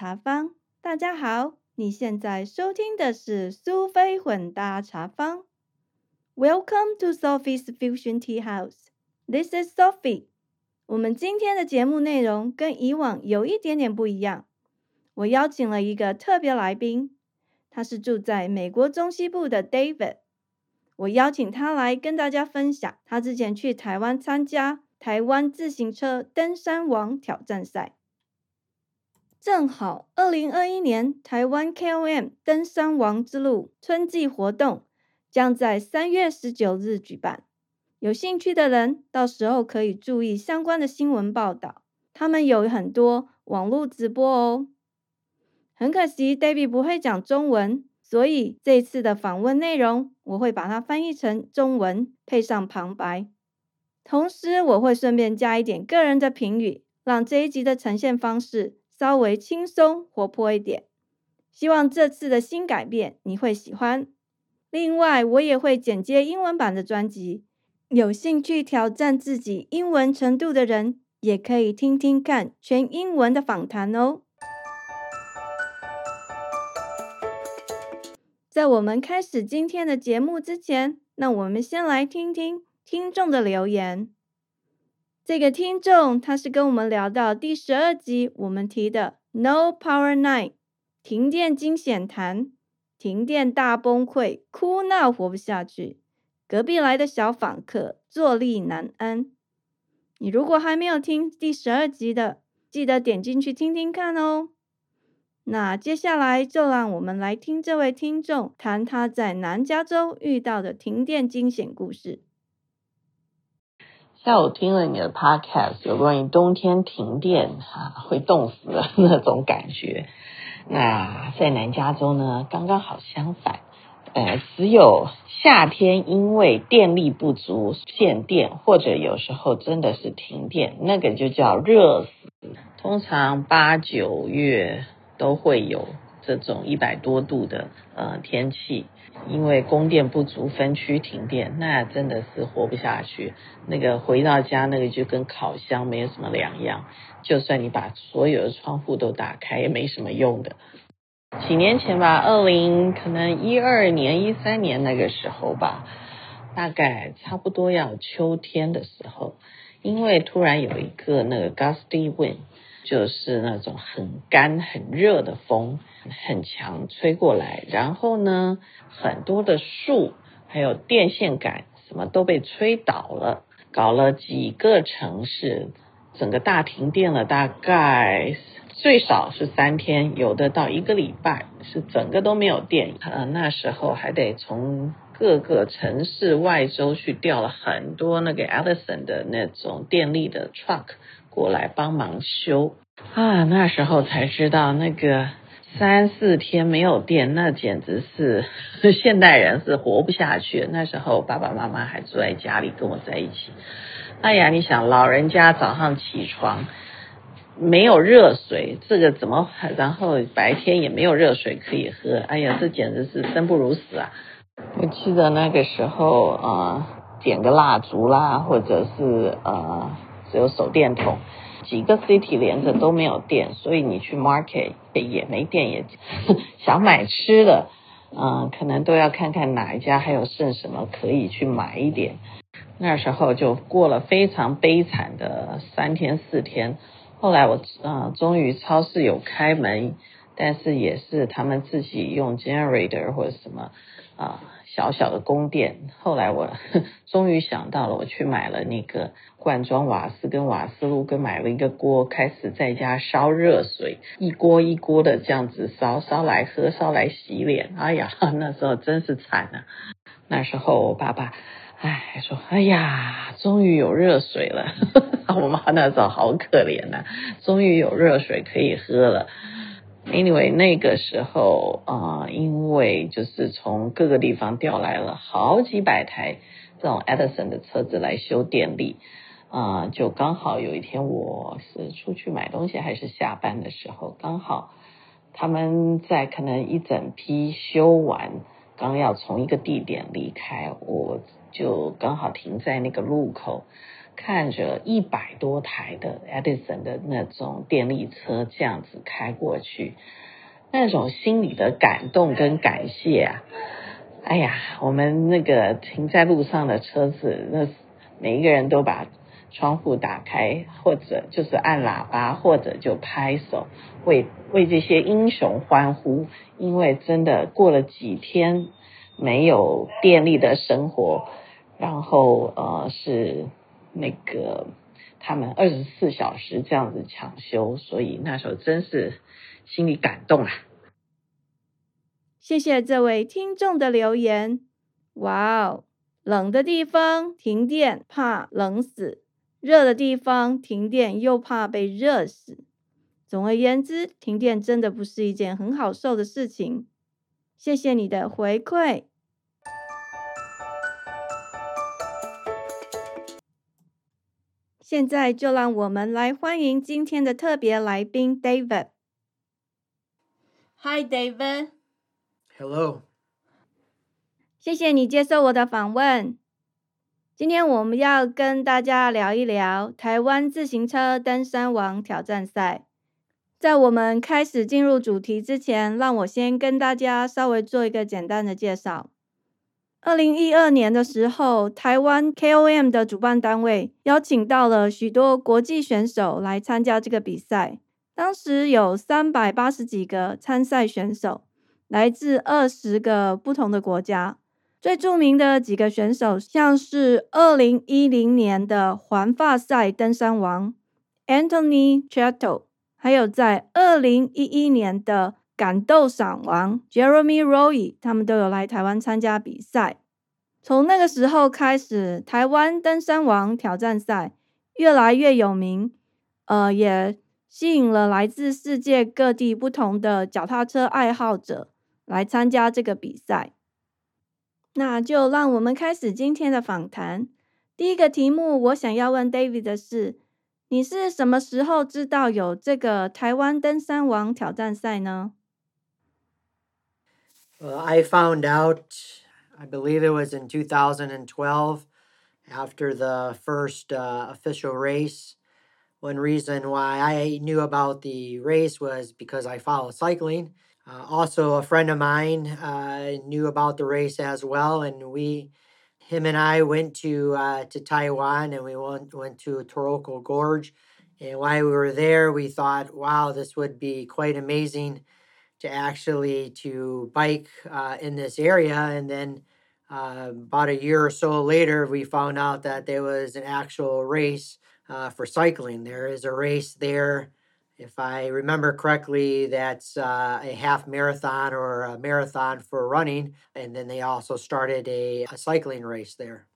茶坊。大家好，你现在收听的是苏菲混搭茶坊。Welcome to Sophie's Fusion Tea House. This is Sophie. 我们今天的节目内容跟以往有一点点不一样。我邀请了一个特别来宾，他是住在美国中西部的 David。我邀请他来跟大家分享他之前去台湾参加台湾自行车登山王挑战赛。正好，二零二一年台湾 KOM 登山王之路春季活动将在三月十九日举办。有兴趣的人，到时候可以注意相关的新闻报道。他们有很多网络直播哦。很可惜，David 不会讲中文，所以这次的访问内容我会把它翻译成中文，配上旁白。同时，我会顺便加一点个人的评语，让这一集的呈现方式。稍微轻松活泼一点，希望这次的新改变你会喜欢。另外，我也会剪接英文版的专辑，有兴趣挑战自己英文程度的人，也可以听听看全英文的访谈哦。在我们开始今天的节目之前，那我们先来听听听众的留言。这个听众他是跟我们聊到第十二集，我们提的 No Power Night，停电惊险谈，停电大崩溃，哭闹活不下去，隔壁来的小访客坐立难安。你如果还没有听第十二集的，记得点进去听听看哦。那接下来就让我们来听这位听众谈他在南加州遇到的停电惊险故事。下午听了你的 podcast，有关于冬天停电哈会冻死的那种感觉。那在南加州呢，刚刚好相反，呃，只有夏天因为电力不足限电，或者有时候真的是停电，那个就叫热死。通常八九月都会有这种一百多度的呃天气。因为供电不足，分区停电，那真的是活不下去。那个回到家，那个就跟烤箱没有什么两样。就算你把所有的窗户都打开，也没什么用的。几年前吧，二零可能一二年、一三年那个时候吧，大概差不多要秋天的时候，因为突然有一个那个 gusty wind。就是那种很干很热的风，很强吹过来，然后呢，很多的树还有电线杆什么都被吹倒了，搞了几个城市，整个大停电了，大概最少是三天，有的到一个礼拜，是整个都没有电。呃，那时候还得从各个城市外州去调了很多那个 Edison 的那种电力的 truck。过来帮忙修啊！那时候才知道，那个三四天没有电，那简直是 现代人是活不下去。那时候爸爸妈妈还住在家里跟我在一起。哎呀，你想老人家早上起床没有热水，这个怎么？然后白天也没有热水可以喝。哎呀，这简直是生不如死啊！我记得那个时候啊，点个蜡烛啦，或者是呃。只有手电筒，几个 city 连着都没有电，所以你去 market 也没电，也 想买吃的，嗯，可能都要看看哪一家还有剩什么可以去买一点。那时候就过了非常悲惨的三天四天。后来我啊，终于超市有开门，但是也是他们自己用 generator 或者什么啊。小小的供电，后来我 终于想到了，我去买了那个罐装瓦斯跟瓦斯炉，跟买了一个锅，开始在家烧热水，一锅一锅的这样子烧，烧来喝，烧来洗脸。哎呀，那时候真是惨啊！那时候我爸爸，哎，说，哎呀，终于有热水了。我妈那时候好可怜呐，终于有热水可以喝了。Anyway，那个时候啊，因为就是从各个地方调来了好几百台这种 Edison 的车子来修电力啊，就刚好有一天我是出去买东西还是下班的时候，刚好他们在可能一整批修完，刚要从一个地点离开，我就刚好停在那个路口。看着一百多台的 Edison 的那种电力车这样子开过去，那种心里的感动跟感谢啊！哎呀，我们那个停在路上的车子，那每一个人都把窗户打开，或者就是按喇叭，或者就拍手，为为这些英雄欢呼，因为真的过了几天没有电力的生活，然后呃是那个他们二十四小时这样子抢修，所以那时候真是心里感动啊！谢谢这位听众的留言。哇哦，冷的地方停电怕冷死，热的地方停电又怕被热死。总而言之，停电真的不是一件很好受的事情。谢谢你的回馈。现在就让我们来欢迎今天的特别来宾 David。Hi David。Hello。谢谢你接受我的访问。今天我们要跟大家聊一聊台湾自行车登山王挑战赛。在我们开始进入主题之前，让我先跟大家稍微做一个简单的介绍。二零一二年的时候，台湾 KOM 的主办单位邀请到了许多国际选手来参加这个比赛。当时有三百八十几个参赛选手，来自二十个不同的国家。最著名的几个选手，像是二零一零年的环法赛登山王 Anthony Chatto，还有在二零一一年的。感斗赏王 Jeremy Roy，他们都有来台湾参加比赛。从那个时候开始，台湾登山王挑战赛越来越有名，呃，也吸引了来自世界各地不同的脚踏车爱好者来参加这个比赛。那就让我们开始今天的访谈。第一个题目，我想要问 David 的是：你是什么时候知道有这个台湾登山王挑战赛呢？Well, I found out, I believe it was in 2012, after the first uh, official race. One reason why I knew about the race was because I follow cycling. Uh, also, a friend of mine uh, knew about the race as well, and we, him and I, went to uh, to Taiwan and we went went to Toroko Gorge. And while we were there, we thought, wow, this would be quite amazing to actually to bike uh, in this area and then uh, about a year or so later we found out that there was an actual race uh, for cycling there is a race there if i remember correctly that's uh, a half marathon or a marathon for running and then they also started a, a cycling race there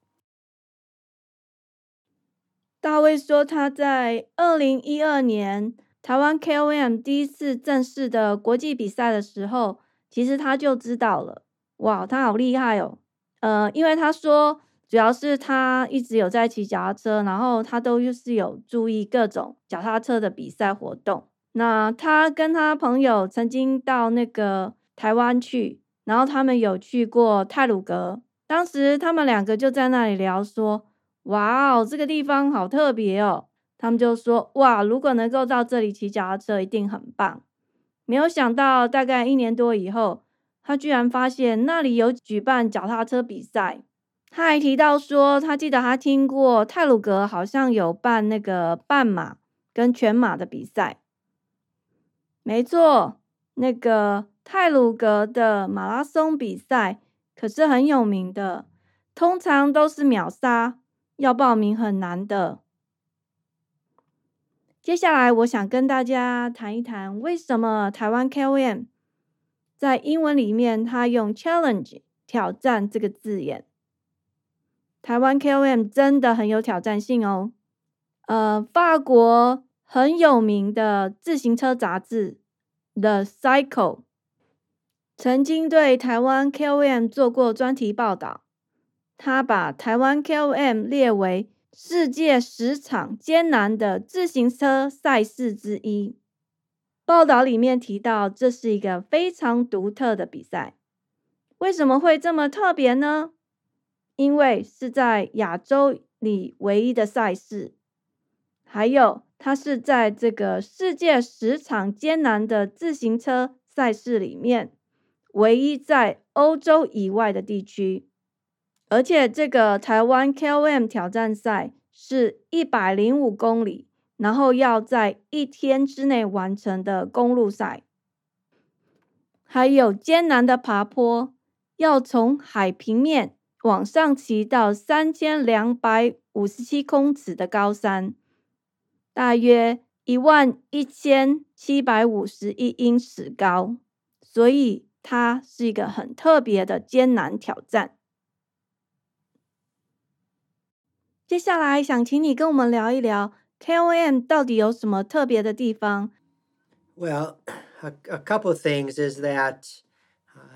大卫说，他在二零一二年台湾 KOM 第一次正式的国际比赛的时候，其实他就知道了，哇，他好厉害哦！呃，因为他说， 主要是他一直有在骑脚踏车，然后他都就是有注意各种脚踏车的比赛活动。那他跟他朋友曾经到那个台湾去，然后他们有去过泰鲁阁，当时他们两个就在那里聊说，哇哦，这个地方好特别哦。他们就说：“哇，如果能够到这里骑脚踏车，一定很棒。”没有想到，大概一年多以后，他居然发现那里有举办脚踏车比赛。他还提到说，他记得他听过泰鲁格好像有办那个半马跟全马的比赛。没错，那个泰鲁格的马拉松比赛可是很有名的，通常都是秒杀，要报名很难的。接下来，我想跟大家谈一谈，为什么台湾 KOM 在英文里面他用 challenge 挑战这个字眼。台湾 KOM 真的很有挑战性哦。呃，法国很有名的自行车杂志 The Cycle 曾经对台湾 KOM 做过专题报道，他把台湾 KOM 列为。世界十场艰难的自行车赛事之一。报道里面提到，这是一个非常独特的比赛。为什么会这么特别呢？因为是在亚洲里唯一的赛事。还有，它是在这个世界十场艰难的自行车赛事里面，唯一在欧洲以外的地区。而且，这个台湾 KOM 挑战赛是一百零五公里，然后要在一天之内完成的公路赛。还有艰难的爬坡，要从海平面往上骑到三千两百五十七公尺的高山。大约一万一千七百五十一英尺高，所以它是一个很特别的艰难挑战。接下来想请你跟我们聊一聊 KOM 到底有什么特别的地方？Well, a, a couple of things is that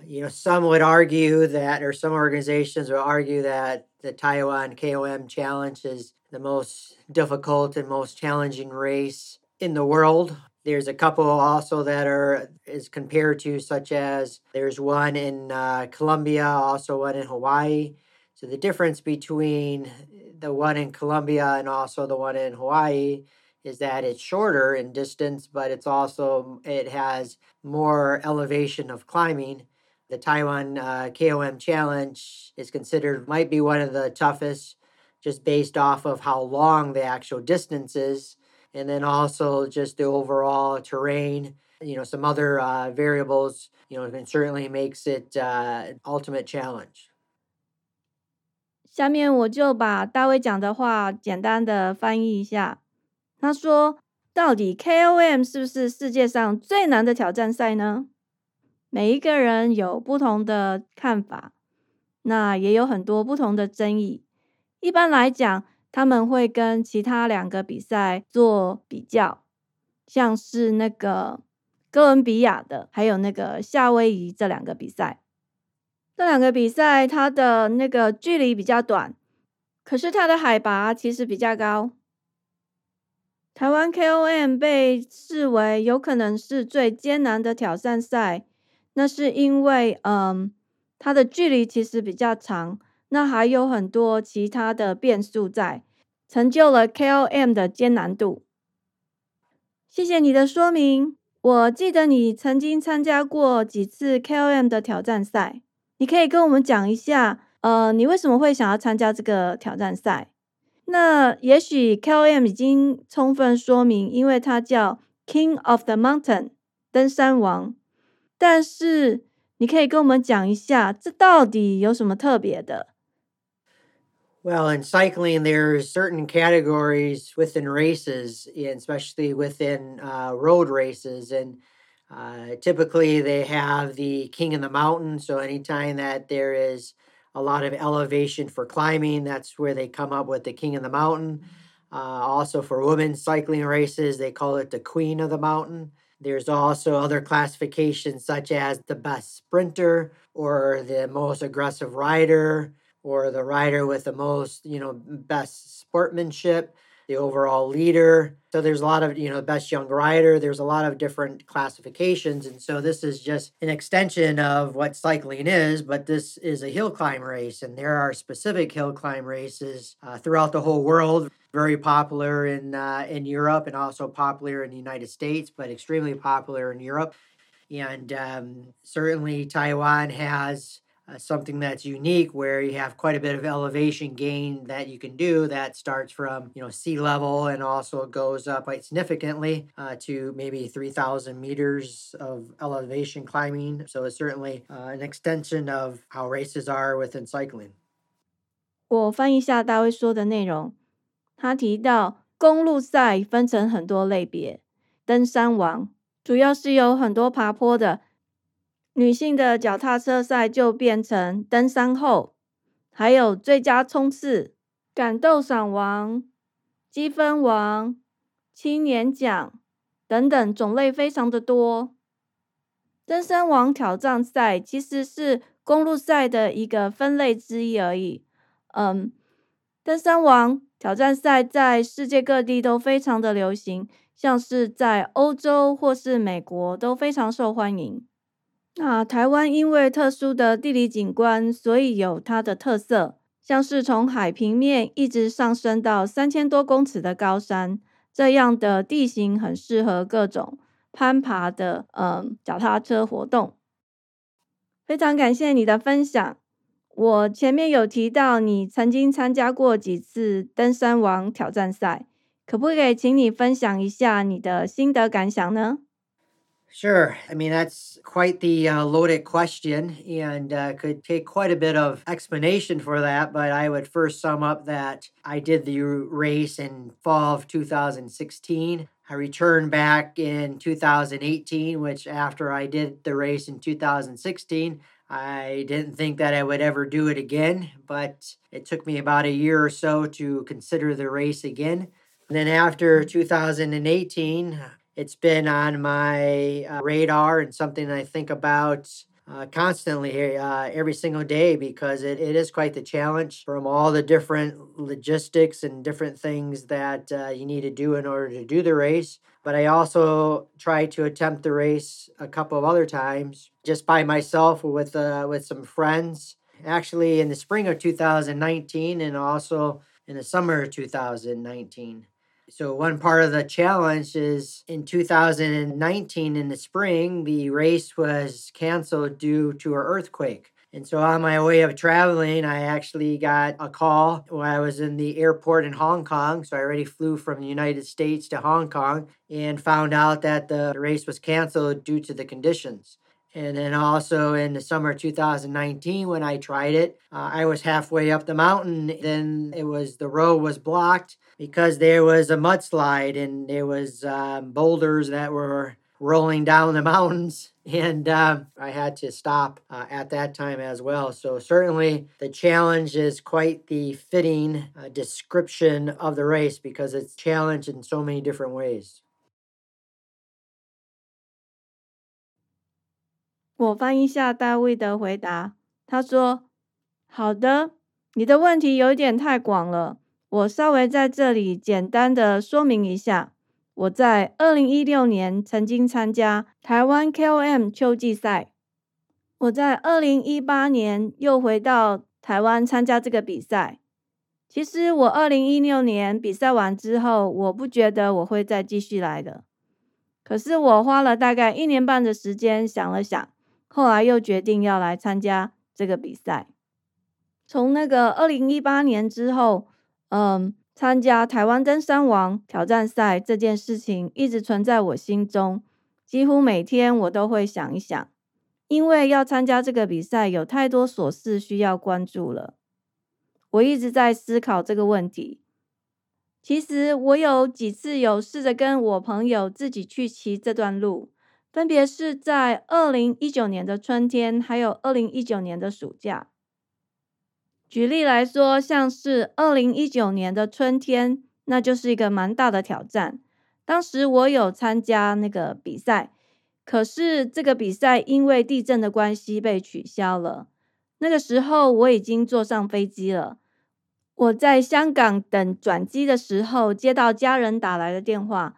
you know some would argue that, or some organizations would argue that the Taiwan KOM Challenge is the most difficult and most challenging race in the world. There's a couple also that are is compared to, such as there's one in uh, Colombia, also one in Hawaii. So the difference between the one in Colombia and also the one in Hawaii is that it's shorter in distance, but it's also it has more elevation of climbing. The Taiwan uh, KOM Challenge is considered might be one of the toughest just based off of how long the actual distance is, and then also just the overall terrain. You know, some other uh, variables. You know, and certainly makes it uh, ultimate challenge. 下面我就把大卫讲的话简单的翻译一下。他说：“到底 KOM 是不是世界上最难的挑战赛呢？ 每一个人有不同的看法，那也有很多不同的争议。一般来讲，他们会跟其他两个比赛做比较，像是那个哥伦比亚的，还有那个夏威夷这两个比赛。这两个比赛它的那个距离比较短，可是它的海拔其实比较高。台湾 KOM 被视为有可能是最艰难的挑战赛，那是因为，嗯，它的距离其实比较长。那还有很多其他的变数在，成就了 KOM 的艰难度。谢谢你的说明。我记得你曾经参加过几次 KOM 的挑战赛，你可以跟我们讲一下，呃，你为什么会想要参加这个挑战赛？那也许 KOM 已经充分说明，因为它叫 King of the Mountain 登山王，但是你可以跟我们讲一下，这到底有什么特别的？Well, in cycling, there's certain categories within races, and especially within uh, road races, and uh, typically they have the king of the mountain. So anytime that there is a lot of elevation for climbing, that's where they come up with the king of the mountain. Uh, also, for women's cycling races, they call it the queen of the mountain. There's also other classifications such as the best sprinter or the most aggressive rider or the rider with the most, you know, best sportsmanship, the overall leader. So there's a lot of, you know, best young rider. There's a lot of different classifications. And so this is just an extension of what cycling is, but this is a hill climb race. And there are specific hill climb races uh, throughout the whole world, very popular in, uh, in Europe and also popular in the United States, but extremely popular in Europe. And um, certainly Taiwan has uh, something that's unique where you have quite a bit of elevation gain that you can do that starts from you know sea level and also goes up quite significantly uh, to maybe 3000 meters of elevation climbing so it's certainly uh, an extension of how races are within cycling 我翻译一下大卫说的内容他提到公路赛分成很多类别登山王主要是有很多爬坡的 女性的脚踏车赛就变成登山后，还有最佳冲刺、感斗赏王、积分王、青年奖等等种类非常的多。登山王挑战赛其实是公路赛的一个分类之一而已。嗯，登山王挑战赛在世界各地都非常的流行，像是在欧洲或是美国都非常受欢迎。那台湾因为特殊的地理景观，所以有它的特色，像是从海平面一直上升到三千多公尺的高山，这样的地形很适合各种攀爬的嗯脚踏车活动。非常感谢你的分享。我前面有提到你曾经参加过几次登山王挑战赛，可不可以请你分享一下你的心得感想呢？Sure. I mean, that's quite the uh, loaded question and uh, could take quite a bit of explanation for that. But I would first sum up that I did the race in fall of 2016. I returned back in 2018, which after I did the race in 2016, I didn't think that I would ever do it again, but it took me about a year or so to consider the race again. And then after 2018, it's been on my uh, radar and something I think about uh, constantly uh, every single day because it, it is quite the challenge from all the different logistics and different things that uh, you need to do in order to do the race. But I also try to attempt the race a couple of other times just by myself or with uh, with some friends. Actually, in the spring of 2019 and also in the summer of 2019. So, one part of the challenge is in 2019 in the spring, the race was canceled due to an earthquake. And so, on my way of traveling, I actually got a call when I was in the airport in Hong Kong. So, I already flew from the United States to Hong Kong and found out that the race was canceled due to the conditions. And then also in the summer 2019, when I tried it, uh, I was halfway up the mountain. Then it was the road was blocked because there was a mudslide and there was um, boulders that were rolling down the mountains. And uh, i had to stop uh, at that time as well. So certainly the challenge is quite the fitting uh, description of the race because it's challenged in so many different ways 我翻一下大卫的回答，他说：“好的，你的问题有点太广了。我稍微在这里简单的说明一下，我在二零一六年曾经参加台湾 KOM 秋季赛，我在二零一八年又回到台湾参加这个比赛。其实我二零一六年比赛完之后，我不觉得我会再继续来的。可是我花了大概一年半的时间想了想，后来又决定要来参加这个比赛。从那个二零一八年之后。”嗯，参加台湾登山王挑战赛这件事情一直存在我心中，几乎每天我都会想一想，因为要参加这个比赛有太多琐事需要关注了。我一直在思考这个问题。其实我有几次有试着跟我朋友自己去骑这段路，分别是在二零一九年的春天，还有二零一九年的暑假。举例来说，像是二零一九年的春天，那就是一个蛮大的挑战。当时我有参加那个比赛，可是这个比赛因为地震的关系被取消了。那个时候我已经坐上飞机了，我在香港等转机的时候，接到家人打来的电话，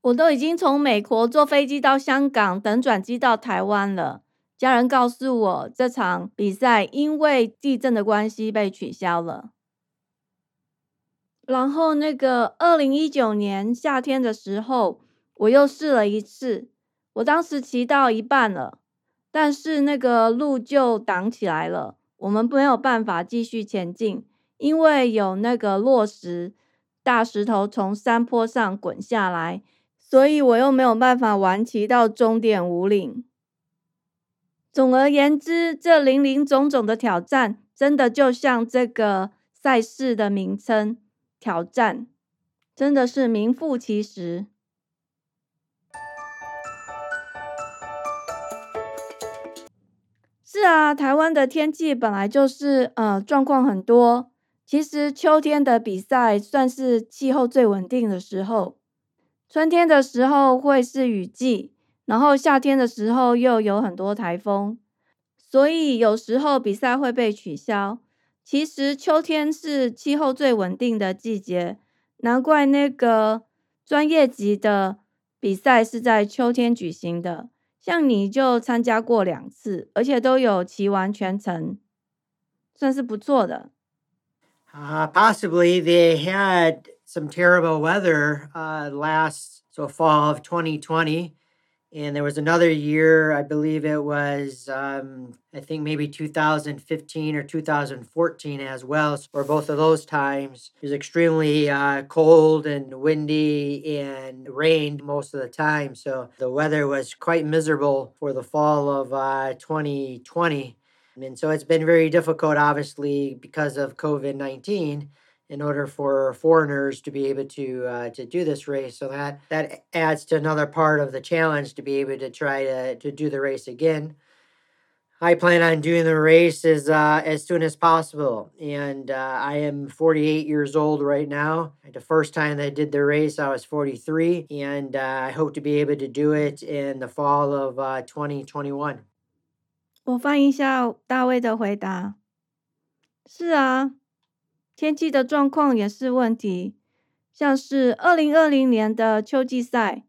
我都已经从美国坐飞机到香港等转机到台湾了。家人告诉我，这场比赛因为地震的关系被取消了。然后，那个二零一九年夏天的时候，我又试了一次。我当时骑到一半了，但是那个路就挡起来了，我们没有办法继续前进，因为有那个落石、大石头从山坡上滚下来，所以我又没有办法完骑到终点五岭。总而言之，这林林总总的挑战，真的就像这个赛事的名称“挑战”，真的是名副其实。是啊，台湾的天气本来就是呃状况很多。其实秋天的比赛算是气候最稳定的时候，春天的时候会是雨季。然后夏天的时候又有很多台风，所以有时候比赛会被取消。其实秋天是气候最稳定的季节，难怪那个专业级的比赛是在秋天举行的。像你就参加过两次，而且都有骑完全程，算是不错的。Uh, possibly they had some terrible weather uh, last so fall of 2020 and there was another year i believe it was um, i think maybe 2015 or 2014 as well or both of those times. It was extremely uh, cold and windy and rained most of the time so the weather was quite miserable for the fall of uh, 2020 and so it's been very difficult obviously because of covid-19 in order for foreigners to be able to uh, to do this race. So that that adds to another part of the challenge to be able to try to to do the race again. I plan on doing the race as uh, as soon as possible, and uh, I am 48 years old right now. The first time I did the race, I was 43, and uh, I hope to be able to do it in the fall of uh, 2021. 我翻译一下大卫的回答。是啊， 天气的状况也是问题，像是二零二零年的秋季赛，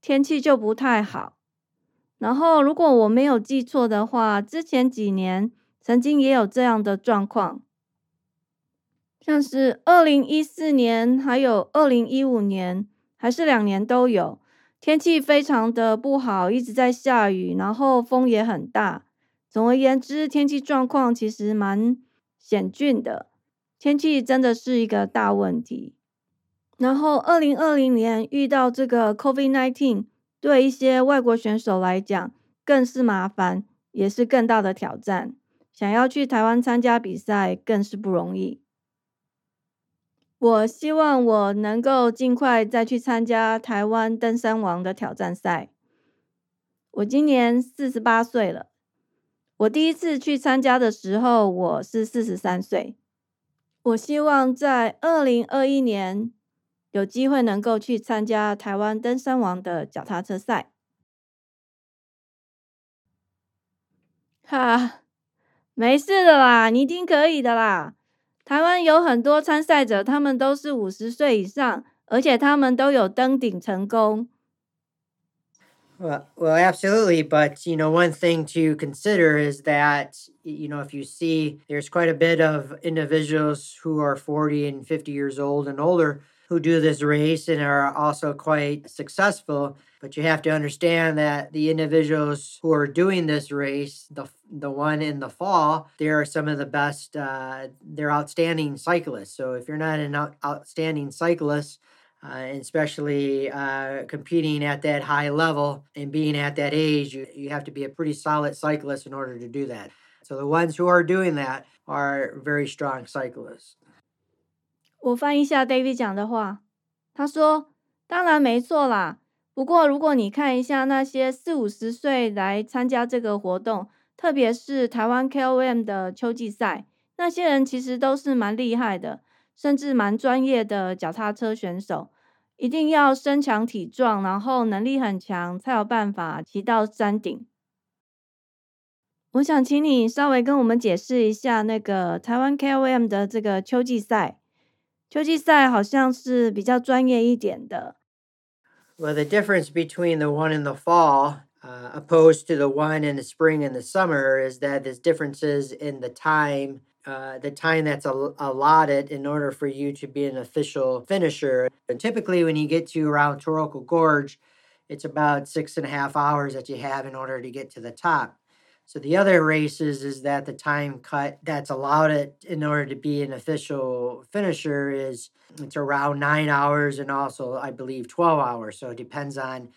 天气就不太好。然后，如果我没有记错的话，之前几年曾经也有这样的状况，像是二零一四年还有二零一五年，还是两年都有，天气非常的不好，一直在下雨，然后风也很大。总而言之，天气状况其实蛮险峻的。天气真的是一个大问题。然后，二零二零年遇到这个 COVID-19，对一些外国选手来讲更是麻烦，也是更大的挑战。想要去台湾参加比赛更是不容易。我希望我能够尽快再去参加台湾登山王的挑战赛。我今年四十八岁了，我第一次去参加的时候，我是四十三岁。我希望在二零二一年有机会能够去参加台湾登山王的脚踏车赛。哈，没事的啦，你一定可以的啦。台湾有很多参赛者，他们都是五十岁以上，而且他们都有登顶成功。Well, well, absolutely. But, you know, one thing to consider is that, you know, if you see there's quite a bit of individuals who are 40 and 50 years old and older who do this race and are also quite successful. But you have to understand that the individuals who are doing this race, the the one in the fall, they are some of the best. Uh, they're outstanding cyclists. So if you're not an out, outstanding cyclist, uh, especially uh, competing at that high level and being at that age, you, you have to be a pretty solid cyclist in order to do that. So the ones who are doing that are very strong cyclists. 我翻译一下 David 讲的话，他说：“当然没错啦，不过如果你看一下那些四五十岁来参加这个活动，特别是台湾 KOM 的秋季赛，那些人其实都是蛮厉害的。” 甚至蛮专业的脚踏车选手，一定要身强体壮，然后能力很强，才有办法骑到山顶。我想请你稍微跟我们解释一下那个台湾 KOM 的这个秋季赛。秋季赛好像是比较专业一点的。Well, the difference between the one in the fall, uh, opposed to the one in the spring and the summer, is that there's differences in the time uh, the time that's al- allotted in order for you to be an official finisher. And typically, when you get to around Toroko Gorge, it's about six and a half hours that you have in order to get to the top. So the other races is that the time cut that's allowed it in order to be an official finisher is it's around nine hours and also I believe 12 hours. So it depends on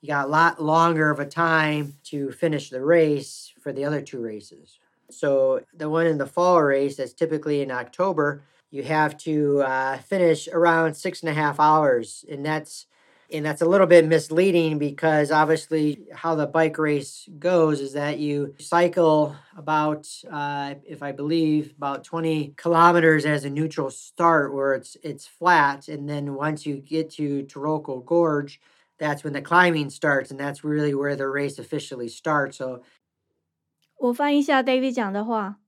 you got a lot longer of a time to finish the race for the other two races. So the one in the fall race that's typically in October, you have to uh, finish around six and a half hours, and that's and that's a little bit misleading because obviously how the bike race goes is that you cycle about uh, if i believe about 20 kilometers as a neutral start where it's it's flat and then once you get to Taroko gorge that's when the climbing starts and that's really where the race officially starts. So 我翻译一下 David 讲的话：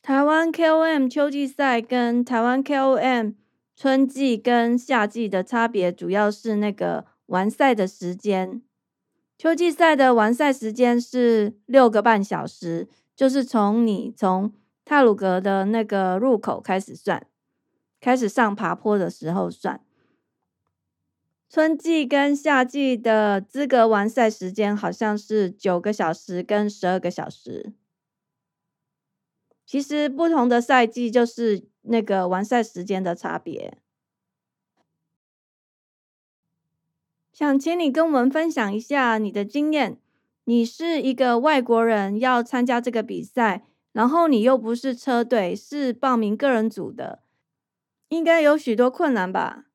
台湾 KOM 秋季赛跟台湾 KOM 春季跟夏季的差别，主要是那个完赛的时间。秋季赛的完赛时间是六个半小时，就是从你从泰鲁格的那个入口开始算，开始上爬坡的时候算。春季跟夏季的资格完赛时间好像是九个小时跟十二个小时。其实不同的赛季就是那个完赛时间的差别。想请你跟我们分享一下你的经验。你是一个外国人，要参加这个比赛，然后你又不是车队，是报名个人组的，应该有许多困难吧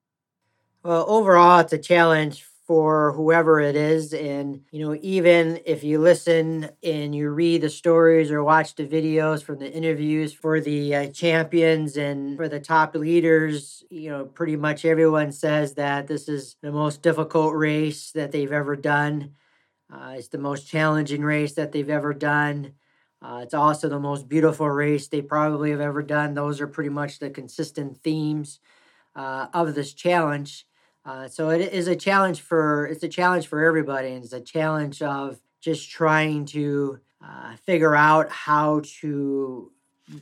？Well, overall, it's a challenge for whoever it is. And, you know, even if you listen and you read the stories or watch the videos from the interviews for the uh, champions and for the top leaders, you know, pretty much everyone says that this is the most difficult race that they've ever done. Uh, it's the most challenging race that they've ever done. Uh, it's also the most beautiful race they probably have ever done. Those are pretty much the consistent themes uh, of this challenge. Uh, so it is a challenge for it's a challenge for everybody, and it's a challenge of just trying to uh, figure out how to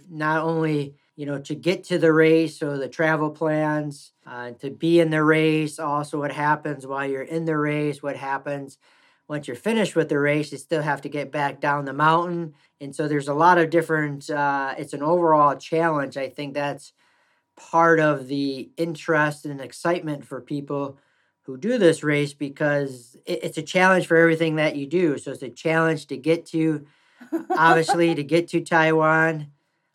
not only you know to get to the race or the travel plans uh, to be in the race also what happens while you're in the race what happens once you're finished with the race you still have to get back down the mountain. And so there's a lot of different uh, it's an overall challenge. I think that's part of the interest and excitement for people who do this race because it, it's a challenge for everything that you do. So it's a challenge to get to, obviously, to get to Taiwan,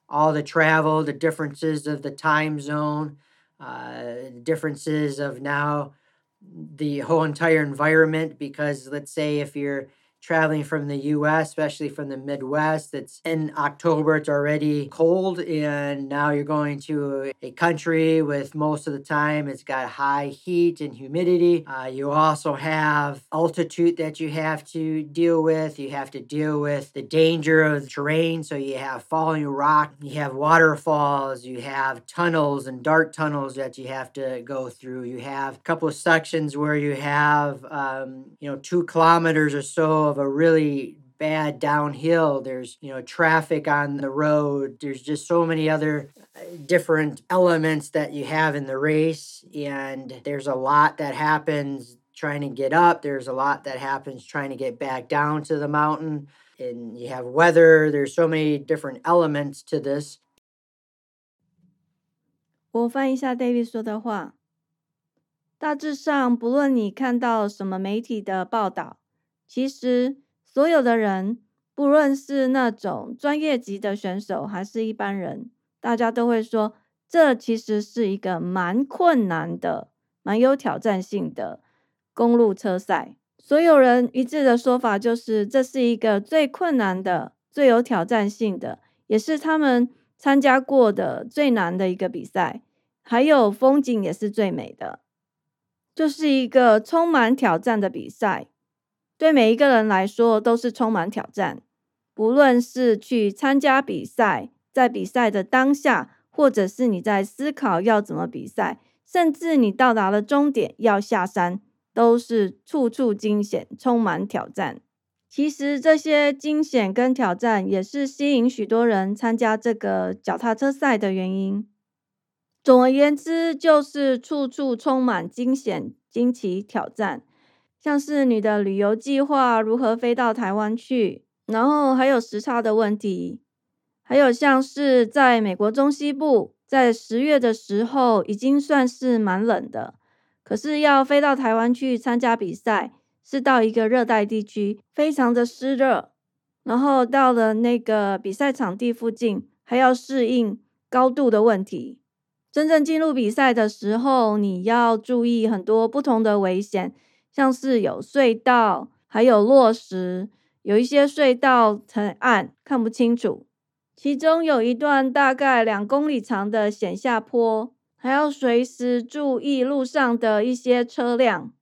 all the travel, the differences of the time zone, uh, differences of now the whole entire environment. Because let's say if you're traveling from the US, especially from the Midwest. It's in October, it's already cold, and now you're going to a country with most of the time it's got high heat and humidity. Uh, you also have altitude that you have to deal with. You have to deal with the danger of the terrain. So you have falling rock, you have waterfalls, you have tunnels and dark tunnels that you have to go through. You have a couple of sections where you have, um, you know, two kilometers or so of a really bad downhill. There's, you know, traffic on the road. There's just so many other uh, different elements that you have in the race. And there's a lot that happens trying to get up. There's a lot that happens trying to get back down to the mountain. And you have weather. There's so many different elements to this. 我翻译一下 David 说的话。大致上，不论你看到什么媒体的报道， 其实，所有的人，不论是那种专业级的选手，还是一般人，大家都会说，这其实是一个蛮困难的、蛮有挑战性的公路车赛。所有人一致的说法就是，这是一个最困难的、最有挑战性的，也是他们参加过的最难的一个比赛。还有风景也是最美的，就是一个充满挑战的比赛。对每一个人来说都是充满挑战，不论是去参加比赛，在比赛的当下，或者是你在思考要怎么比赛，甚至你到达了终点要下山，都是处处惊险，充满挑战。其实这些惊险跟挑战也是吸引许多人参加这个脚踏车赛的原因。总而言之，就是处处充满惊险、惊奇、挑战。像是你的旅游计划如何飞到台湾去，然后还有时差的问题，还有像是在美国中西部，在十月的时候已经算是蛮冷的，可是要飞到台湾去参加比赛，是到一个热带地区，非常的湿热，然后到了那个比赛场地附近，还要适应高度的问题。真正进入比赛的时候，你要注意很多不同的危险。像是有隧道，还有落石，有一些隧道很暗，看不清楚。其中有一段大概两公里长的险下坡，还要随时注意路上的一些车辆，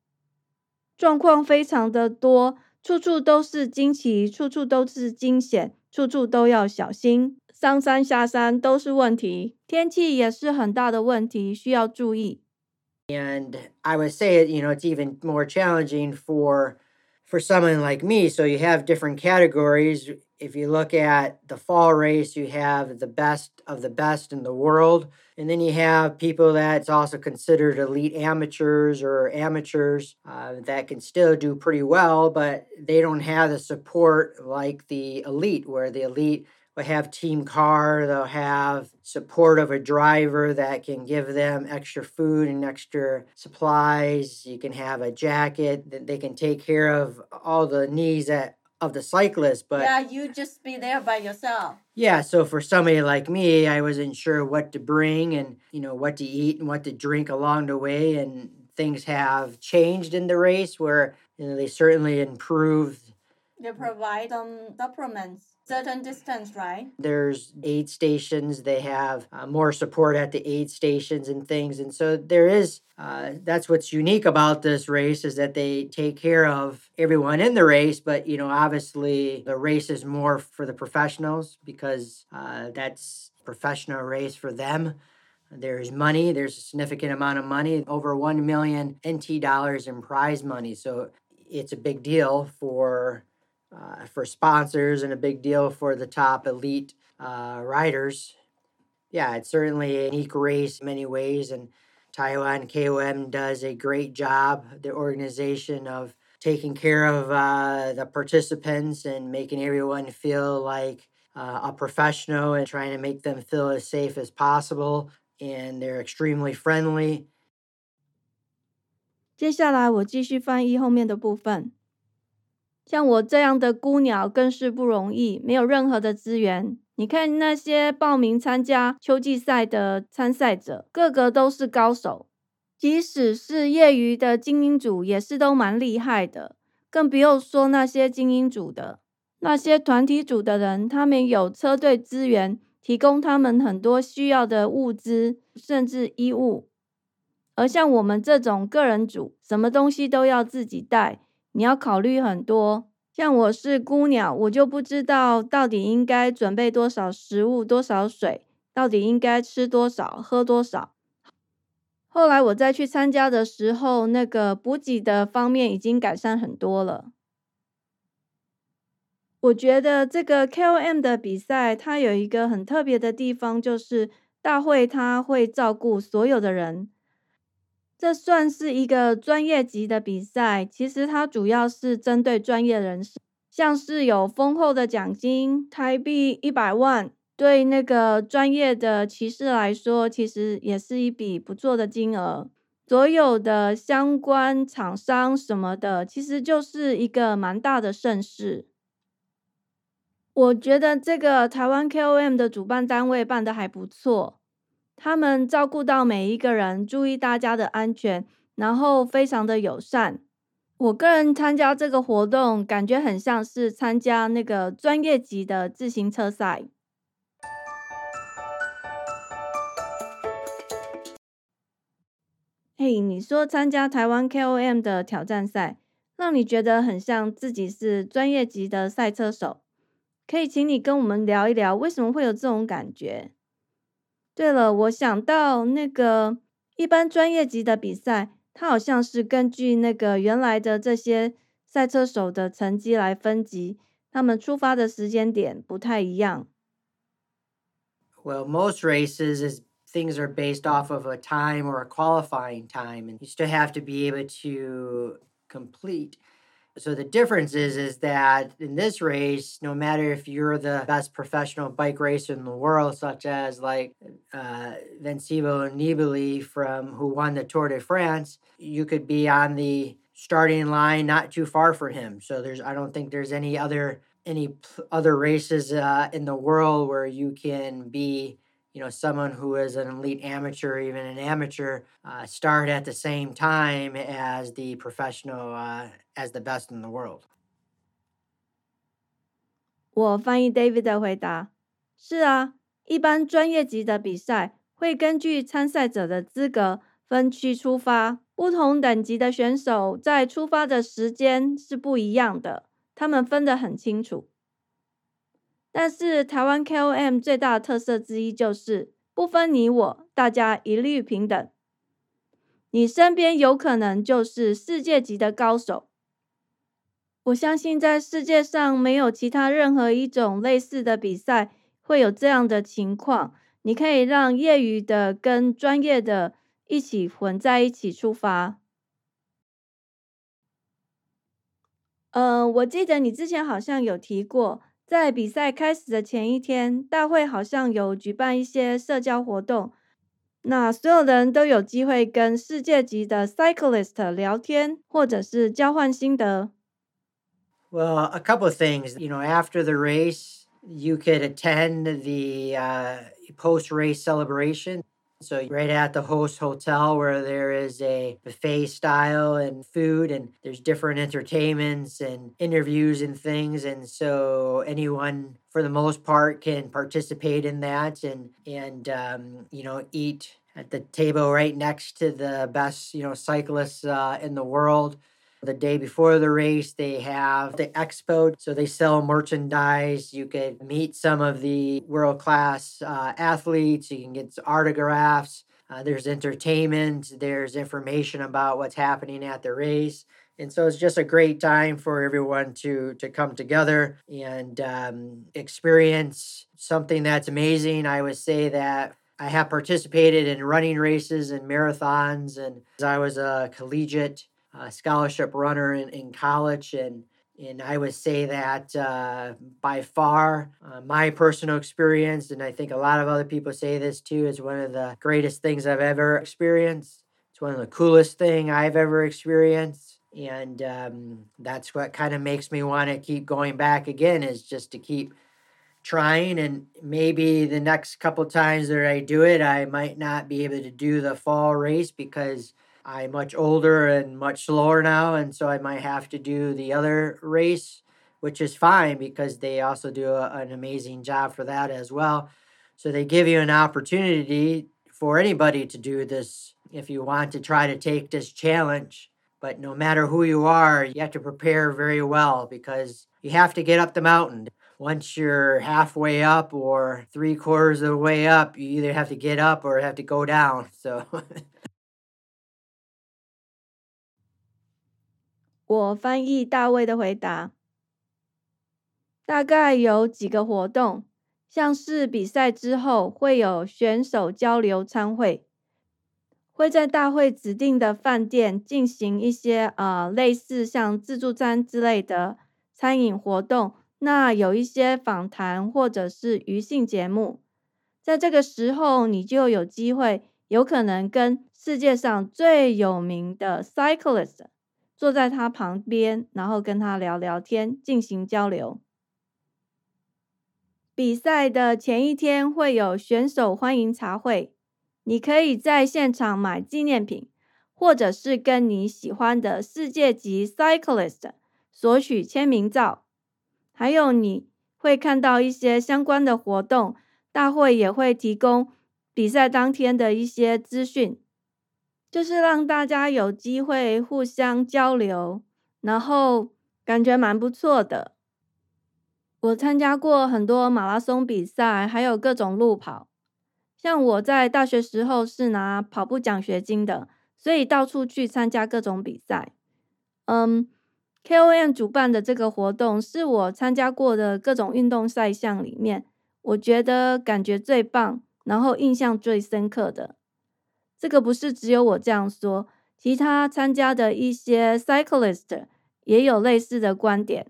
状况非常的多，处处都是惊奇，处处都是惊险，处处都要小心。上山下山都是问题，天气也是很大的问题，需要注意。And I would say, you know, it's even more challenging for for someone like me, so you have different categories. If you look at the fall race, you have the best of the best in the world. And then you have people that's also considered elite amateurs or amateurs uh, that can still do pretty well, but they don't have the support like the elite, where the elite will have team car, they'll have support of a driver that can give them extra food and extra supplies. You can have a jacket that they can take care of all the needs that of the cyclist, but yeah, you just be there by yourself. yeah, so for somebody like me, I wasn't sure what to bring and you know what to eat and what to drink along the way, and things have changed in the race where you know they certainly improved. They provide um supplements certain distance, right? There's aid stations. They have uh, more support at the aid stations and things, and so there is. Uh, that's what's unique about this race is that they take care of everyone in the race, but you know, obviously the race is more for the professionals because uh, that's professional race for them. There's money, there's a significant amount of money, over 1 million NT dollars in prize money. So it's a big deal for uh, for sponsors and a big deal for the top elite uh, riders. Yeah, it's certainly a unique race in many ways, and Taiwan KOM does a great job, the organization of taking care of uh, the participants and making everyone feel like uh, a professional and trying to make them feel as safe as possible. And they're extremely friendly. 接下来我继续翻译后面的部分。 像我这样的孤鸟更是不容易，没有任何的资源。你看那些报名参加秋季赛的参赛者，个个都是高手，即使是业余的精英组，也是都蛮厉害的。更不用说那些精英组的，那些团体组的人，他们有车队资源，提供他们很多需要的物资，甚至衣物。而像我们这种个人组，什么东西都要自己带。你要考虑很多，像我是孤鸟，我就不知道到底应该准备多少食物、多少水，到底应该吃多少、喝多少。后来我再去参加的时候，那个补给的方面已经改善很多了。我觉得这个 KOM 的比赛，它有一个很特别的地方，就是大会它会照顾所有的人。这算是一个专业级的比赛，其实它主要是针对专业人士，像是有丰厚的奖金，台币一百万，对那个专业的骑士来说，其实也是一笔不错的金额。所有的相关厂商什么的，其实就是一个蛮大的盛事。我觉得这个台湾 KOM 的主办单位办的还不错。他们照顾到每一个人，注意大家的安全，然后非常的友善。我个人参加这个活动，感觉很像是参加那个专业级的自行车赛。嘿，你说参加台湾 KOM 的挑战赛，让你觉得很像自己是专业级的赛车手，可以请你跟我们聊一聊，为什么会有这种感觉？对了，我想到那个一般专业级的比赛，它好像是根据那个原来的这些赛车手的成绩来分级，他们出发的时间点不太一样。Well, most races is things are based off of a time or a qualifying time, and you still have to be able to complete. so the difference is is that in this race, no matter if you're the best professional bike racer in the world, such as like uh, Vincivo Nibali from who won the Tour de France, you could be on the starting line not too far from him. So there's I don't think there's any other any other races uh, in the world where you can be you know someone who is an elite amateur even an amateur uh, start at the same time as the professional uh, as the best in the world 我翻译 David 的回答是啊，一般专业级的比赛会根据参赛者的资格分区出发，不同等级的选手在出发的时间是不一样的，他们分得很清楚。但是台湾 KOM 最大的特色之一就是不分你我，大家一律平等。你身边有可能就是世界级的高手，我相信在世界上没有其他任何一种类似的比赛会有这样的情况。你可以让业余的跟专业的一起混在一起出发。呃，我记得你之前好像有提过，在比赛开始的前一天，大会好像有举办一些社交活动，那所有人都有机会跟世界级的 cyclist 聊天，或者是交换心得。Well, a couple of things. You know, after the race, you could attend the uh, post race celebration. So, right at the host hotel, where there is a buffet style and food, and there's different entertainments and interviews and things. And so, anyone for the most part can participate in that and, and um, you know, eat at the table right next to the best, you know, cyclists uh, in the world. The day before the race, they have the expo. So they sell merchandise. You could meet some of the world class uh, athletes. You can get autographs. Uh, there's entertainment. There's information about what's happening at the race. And so it's just a great time for everyone to to come together and um, experience something that's amazing. I would say that I have participated in running races and marathons, and I was a collegiate uh, scholarship runner in, in college and and I would say that uh, by far uh, my personal experience, and I think a lot of other people say this too, is one of the greatest things I've ever experienced. It's one of the coolest thing I've ever experienced, and um, that's what kind of makes me want to keep going back again. Is just to keep trying, and maybe the next couple times that I do it, I might not be able to do the fall race because I'm much older and much slower now, and so I might have to do the other race, which is fine because they also do a, an amazing job for that as well. So they give you an opportunity for anybody to do this if you want to try to take this challenge. But no matter who you are, you have to prepare very well because you have to get up the mountain. Once you're halfway up or three quarters of the way up, you either have to get up or have to go down. So 我翻译大卫的回答，大概有几个活动，像是比赛之后会有选手交流参会，会在大会指定的饭店进行一些呃类似像自助餐之类的餐饮活动，那有一些访谈或者是娱性节目，在这个时候你就有机会，有可能跟世界上最有名的 cyclist。坐在他旁边，然后跟他聊聊天，进行交流。比赛的前一天会有选手欢迎茶会，你可以在现场买纪念品，或者是跟你喜欢的世界级 cyclist 索取签名照。还有你会看到一些相关的活动，大会也会提供比赛当天的一些资讯。就是让大家有机会互相交流，然后感觉蛮不错的。我参加过很多马拉松比赛，还有各种路跑。像我在大学时候是拿跑步奖学金的，所以到处去参加各种比赛。嗯，KOM 主办的这个活动是我参加过的各种运动赛项里面，我觉得感觉最棒，然后印象最深刻的。这个不是只有我这样说，其他参加的一些 cyclist 也有类似的观点。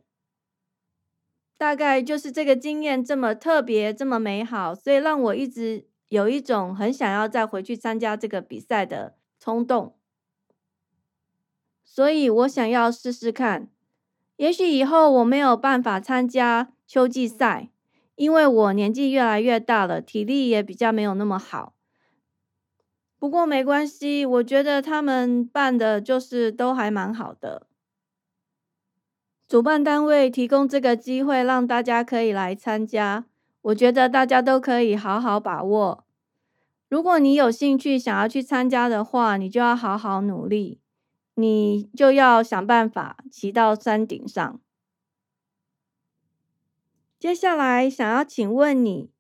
大概就是这个经验这么特别，这么美好，所以让我一直有一种很想要再回去参加这个比赛的冲动。所以我想要试试看，也许以后我没有办法参加秋季赛，因为我年纪越来越大了，体力也比较没有那么好。不过没关系，我觉得他们办的就是都还蛮好的。主办单位提供这个机会让大家可以来参加，我觉得大家都可以好好把握。如果你有兴趣想要去参加的话，你就要好好努力，你就要想办法骑到山顶上。接下来想要请问你，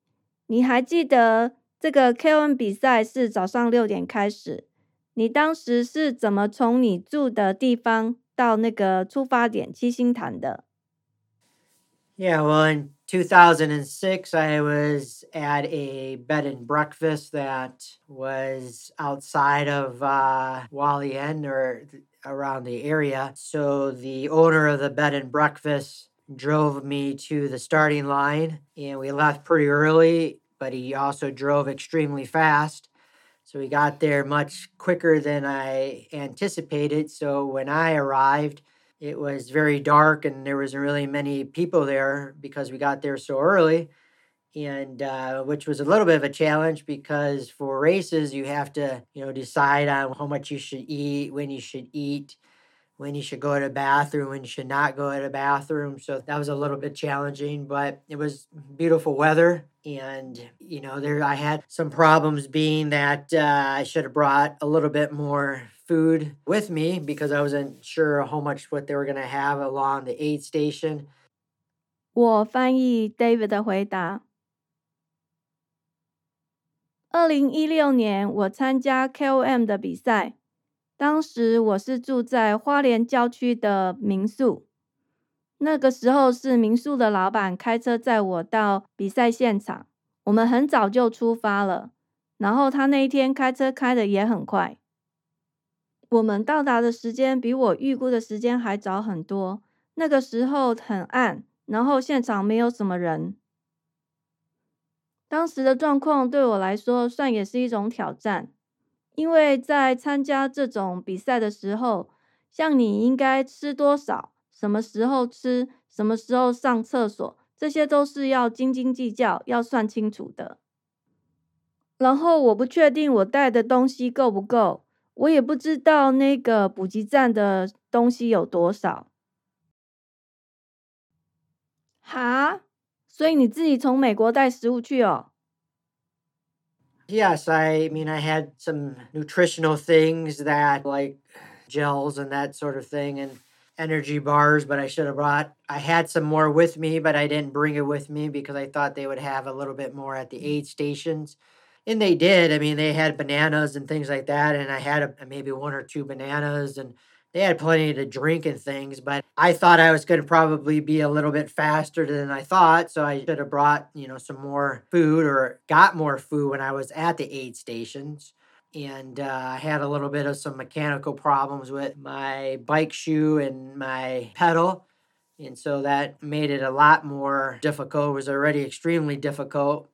你还记得？这个 K1 比赛是早上六点开始。你当时是怎么从你住的地方 到那个出发点七星潭的。 Yeah, well, in 2006, I was at a bed and breakfast that was outside of uh, Walian or th- around the area. So the owner of the bed and breakfast drove me to the starting line, and we left pretty early, but he also drove extremely fast. So he got there much quicker than I anticipated. So when I arrived, it was very dark and there wasn't really many people there because we got there so early and uh, which was a little bit of a challenge because for races you have to you know decide on how much you should eat when you should eat when you should go to the bathroom when you should not go to the bathroom so that was a little bit challenging but it was beautiful weather and you know there i had some problems being that uh, i should have brought a little bit more food with me because i wasn't sure how much what they were going to have along the aid station 我翻译 David 的回答。二零一六年，我参加 KOM 的比赛， 当时我是住在花莲郊区的民宿。那个时候是民宿的老板开车载我到比赛现场，我们很早就出发了，然后他那一天开车开的也很快。我们到达的时间比我预估的时间还早很多，那个时候很暗，然后现场没有什么人。当时的状况对我来说算也是一种挑战，因为在参加这种比赛的时候，像你应该吃多少、什么时候吃、什么时候上厕所，这些都是要斤斤计较、要算清楚的。然后我不确定我带的东西够不够，我也不知道那个补给站的东西有多少。哈？所以你自己从美国带食物去哦？Yes, I mean, I had some nutritional things that like gels and that sort of thing and energy bars, but I should have brought, I had some more with me, but I didn't bring it with me because I thought they would have a little bit more at the aid stations. And they did. I mean, they had bananas and things like that. And I had a, maybe one or two bananas and they had plenty to drink and things, but I thought I was going to probably be a little bit faster than I thought. So I should have brought, you know, some more food or got more food when I was at the aid stations. And uh, I had a little bit of some mechanical problems with my bike shoe and my pedal. And so that made it a lot more difficult. It was already extremely difficult.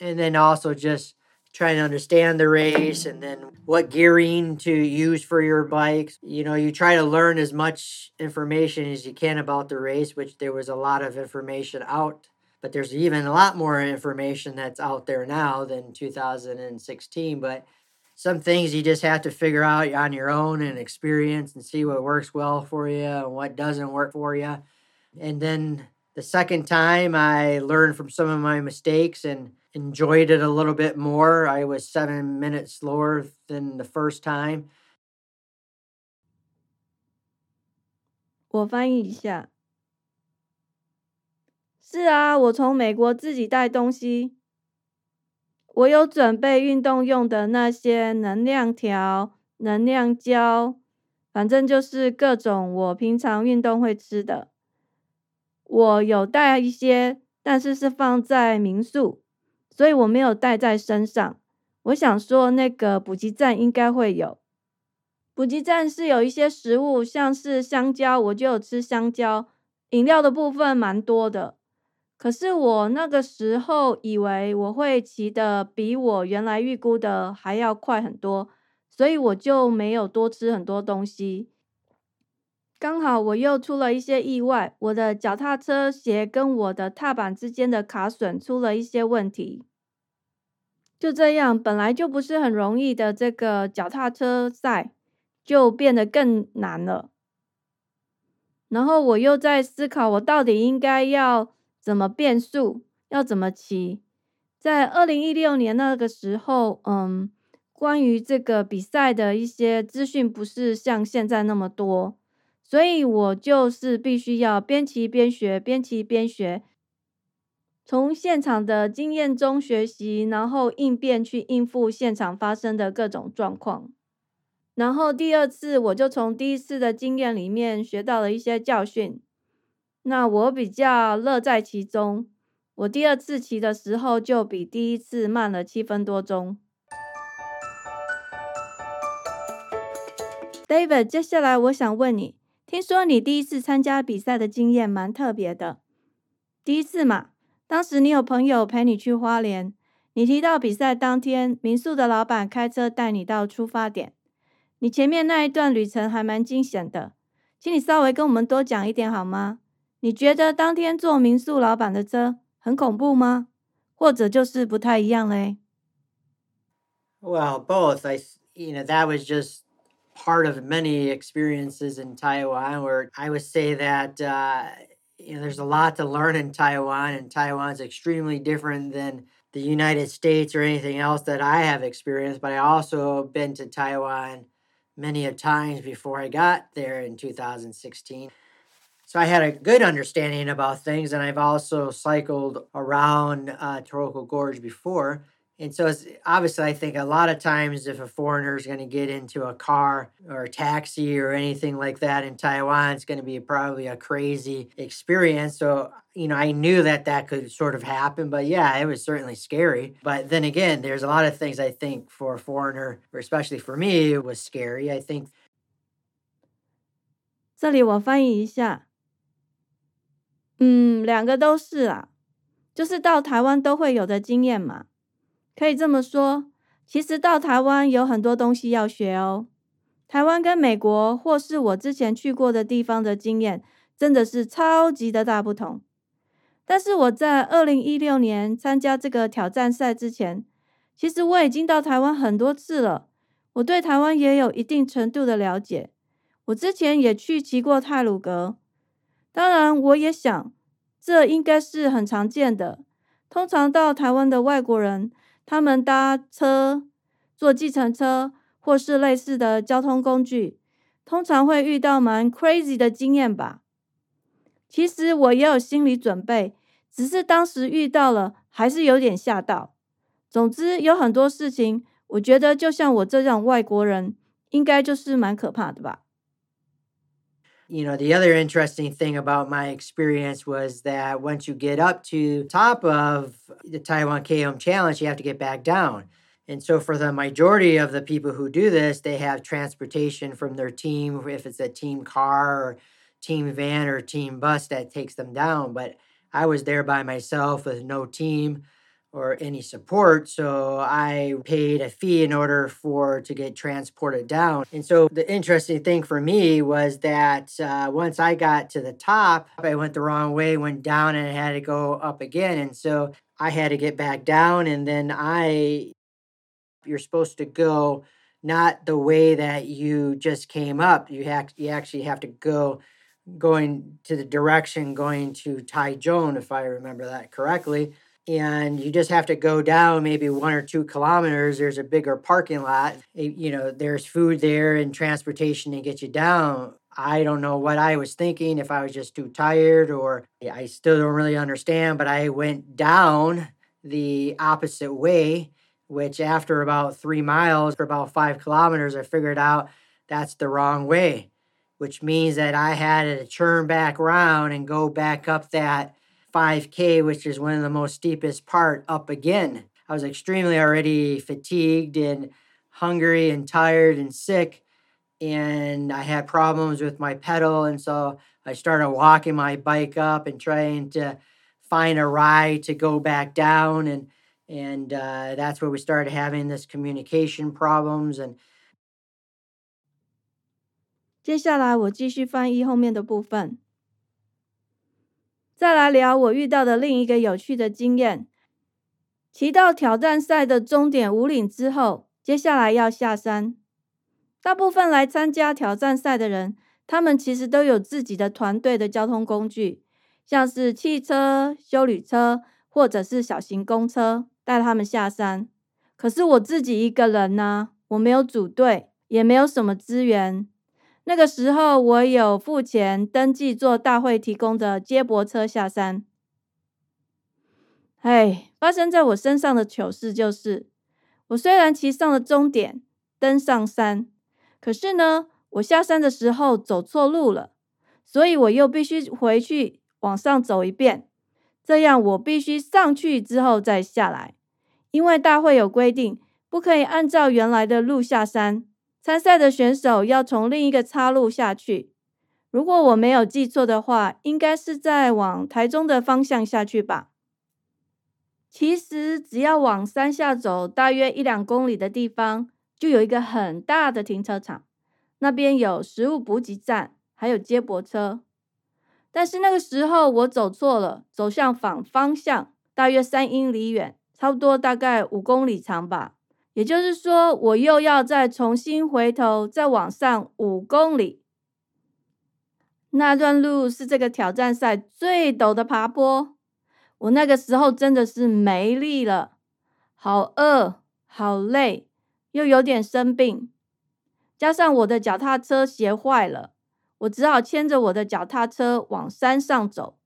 And then also just trying to understand the race and then what gearing to use for your bikes. You know, you try to learn as much information as you can about the race, which there was a lot of information out, but there's even a lot more information that's out there now than 2016. But some things you just have to figure out on your own and experience and see what works well for you and what doesn't work for you. And then the second time, I learned from some of my mistakes and enjoyed it a little bit more. I was seven minutes slower than the first time. 我翻译一下。是啊，我从美国自己带东西。我有准备运动用的那些能量条、能量胶，反正就是各种我平常运动会吃的。 我有带一些，但是是放在民宿，所以我没有带在身上。我想说，那个补给站应该会有。补给站是有一些食物，像是香蕉，我就有吃香蕉。饮料的部分蛮多的，可是我那个时候以为我会骑的比我原来预估的还要快很多，所以我就没有多吃很多东西。刚好我又出了一些意外，我的脚踏车鞋跟我的踏板之间的卡榫出了一些问题。就这样，本来就不是很容易的这个脚踏车赛，就变得更难了。然后我又在思考，我到底应该要怎么变速，要怎么骑。在二零一六年那个时候，嗯，关于这个比赛的一些资讯不是像现在那么多，所以我就是必须要边骑边学，边骑边学，从现场的经验中学习，然后应变去应付现场发生的各种状况。然后第二次我就从第一次的经验里面学到了一些教训。那我比较乐在其中。我第二次骑的时候就比第一次慢了七分多钟。David，接下来我想问你，听说你第一次参加比赛的经验蛮特别的。第一次嘛，当时你有朋友陪你去花莲，你提到比赛当天民宿的老板开车带你到出发点，你前面那一段旅程还蛮惊险的，请你稍微跟我们多讲一点好吗？你觉得当天坐民宿老板的车很恐怖吗？或者就是不太一样嘞？Well, both. I, you know, that was just part of many experiences in Taiwan where I would say that, uh, you know, there's a lot to learn in Taiwan, and Taiwan's extremely different than the United States or anything else that I have experienced. But I also been to Taiwan many a times before I got there in 2016. So I had a good understanding about things, and I've also cycled around uh, Taroko Gorge before. And so it's obviously, I think a lot of times if a foreigner is going to get into a car or a taxi or anything like that in Taiwan, it's going to be probably a crazy experience. So, you know, I knew that that could sort of happen, but yeah, it was certainly scary. But then again, there's a lot of things I think for a foreigner, or especially for me, it was scary. I think. 这里我翻译一下。嗯，两个都是啊，就是到台湾都会有的经验嘛。 可以这么说，其实到台湾有很多东西要学哦。台湾跟美国或是我之前去过的地方的经验，真的是超级的大不同。但是我在二零一六年参加这个挑战赛之前，其实我已经到台湾很多次了，我对台湾也有一定程度的了解。我之前也去骑过泰鲁阁。当然，我也想，这应该是很常见的。通常到台湾的外国人，他们搭车、坐计程车或是类似的交通工具，通常会遇到蛮 crazy 的经验吧。其实我也有心理准备，只是当时遇到了，还是有点吓到。总之，有很多事情，我觉得就像我这种外国人，应该就是蛮可怕的吧。You know, the other interesting thing about my experience was that once you get up to top of the Taiwan KM challenge, you have to get back down. And so for the majority of the people who do this, they have transportation from their team, if it's a team car or team van or team bus that takes them down. But I was there by myself with no team or any support. So I paid a fee in order for to get transported down. And so the interesting thing for me was that uh, once I got to the top, I went the wrong way, went down, and I had to go up again. And so I had to get back down. And then I, you're supposed to go not the way that you just came up. You have you actually have to go going to the direction going to Taichung, if I remember that correctly and you just have to go down maybe one or two kilometers there's a bigger parking lot eh, you know there's food there and transportation to get you down. I don't know what i was thinking if i was just too tired or i still don't really understand but i went down the opposite way which after about three miles for about five kilometers i figured out that's the wrong way which means that i had to turn back around and go back up that 5K, which is one of the most steepest part, up again. I was extremely already fatigued and hungry and tired and sick. And I had problems with my pedal. And so I started walking my bike up and trying to find a ride to go back down. And and uh, that's where we started having this communication problems and 接下来我继续翻译后面的部分。 再来聊我遇到的另一个有趣的经验。骑到挑战赛的终点五岭之后，接下来要下山。大部分来参加挑战赛的人，他们其实都有自己的团队的交通工具，像是汽车、修旅车或者是小型公车带他们下山。可是我自己一个人呢，我没有组队，也没有什么资源。那个时候，我有付钱登记做大会提供的接驳车下山。哎，发生在我身上的糗事就是，我虽然骑上了终点，登上山，可是呢，我下山的时候走错路了，所以我又必须回去往上走一遍。这样我必须上去之后再下来，因为大会有规定，不可以按照原来的路下山。参赛的选手要从另一个岔路下去。如果我没有记错的话，应该是在往台中的方向下去吧。其实只要往山下走大约一两公里的地方，就有一个很大的停车场，那边有食物补给站，还有接驳车。但是那个时候我走错了，走向反方向，大约三英里远，差不多大概五公里长吧。也就是说，我又要再重新回头，再往上五公里。那段路是这个挑战赛最陡的爬坡。我那个时候真的是没力了，好饿，好累，又有点生病，加上我的脚踏车鞋坏了，我只好牵着我的脚踏车往山上走。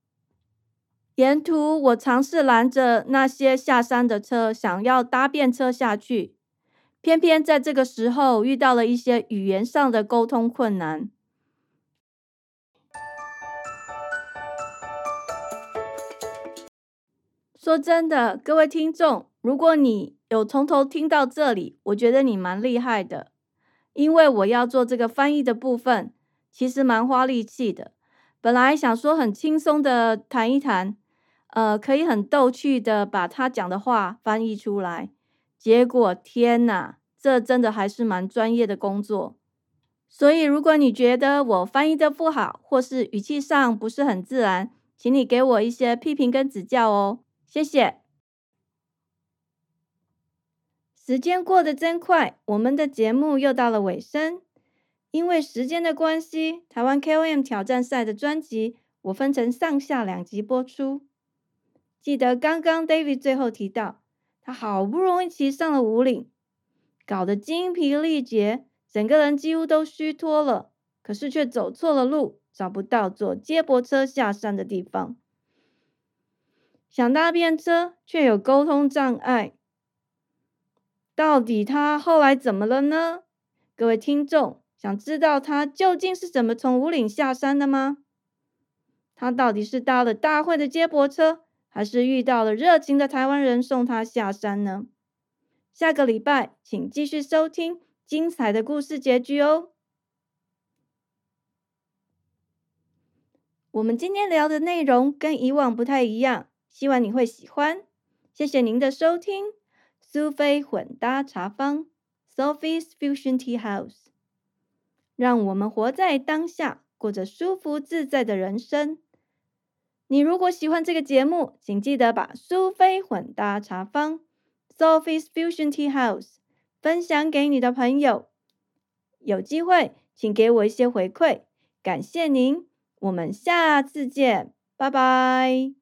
沿途我尝试拦着那些下山的车，想要搭便车下去。偏偏在这个时候遇到了一些语言上的沟通困难。说真的，各位听众，如果你有从头听到这里，我觉得你蛮厉害的，因为我要做这个翻译的部分，其实蛮花力气的。本来想说很轻松的谈一谈，呃，可以很逗趣的把他讲的话翻译出来。结果天哪，这真的还是蛮专业的工作。所以，如果你觉得我翻译的不好，或是语气上不是很自然，请你给我一些批评跟指教哦，谢谢。时间过得真快，我们的节目又到了尾声。因为时间的关系，台湾 KOM 挑战赛的专辑我分成上下两集播出。记得刚刚 David 最后提到。他好不容易骑上了五岭，搞得精疲力竭，整个人几乎都虚脱了。可是却走错了路，找不到坐接驳车下山的地方。想搭便车，却有沟通障碍。到底他后来怎么了呢？各位听众，想知道他究竟是怎么从五岭下山的吗？他到底是搭了大会的接驳车？还是遇到了热情的台湾人送他下山呢？下个礼拜请继续收听精彩的故事结局哦。我们今天聊的内容跟以往不太一样，希望你会喜欢。谢谢您的收听，苏菲混搭茶坊 （Sophie's Fusion Tea House），让我们活在当下，过着舒服自在的人生。你如果喜欢这个节目，请记得把苏菲混搭茶坊 （Sophie's Fusion Tea House） 分享给你的朋友。有机会，请给我一些回馈，感谢您。我们下次见，拜拜。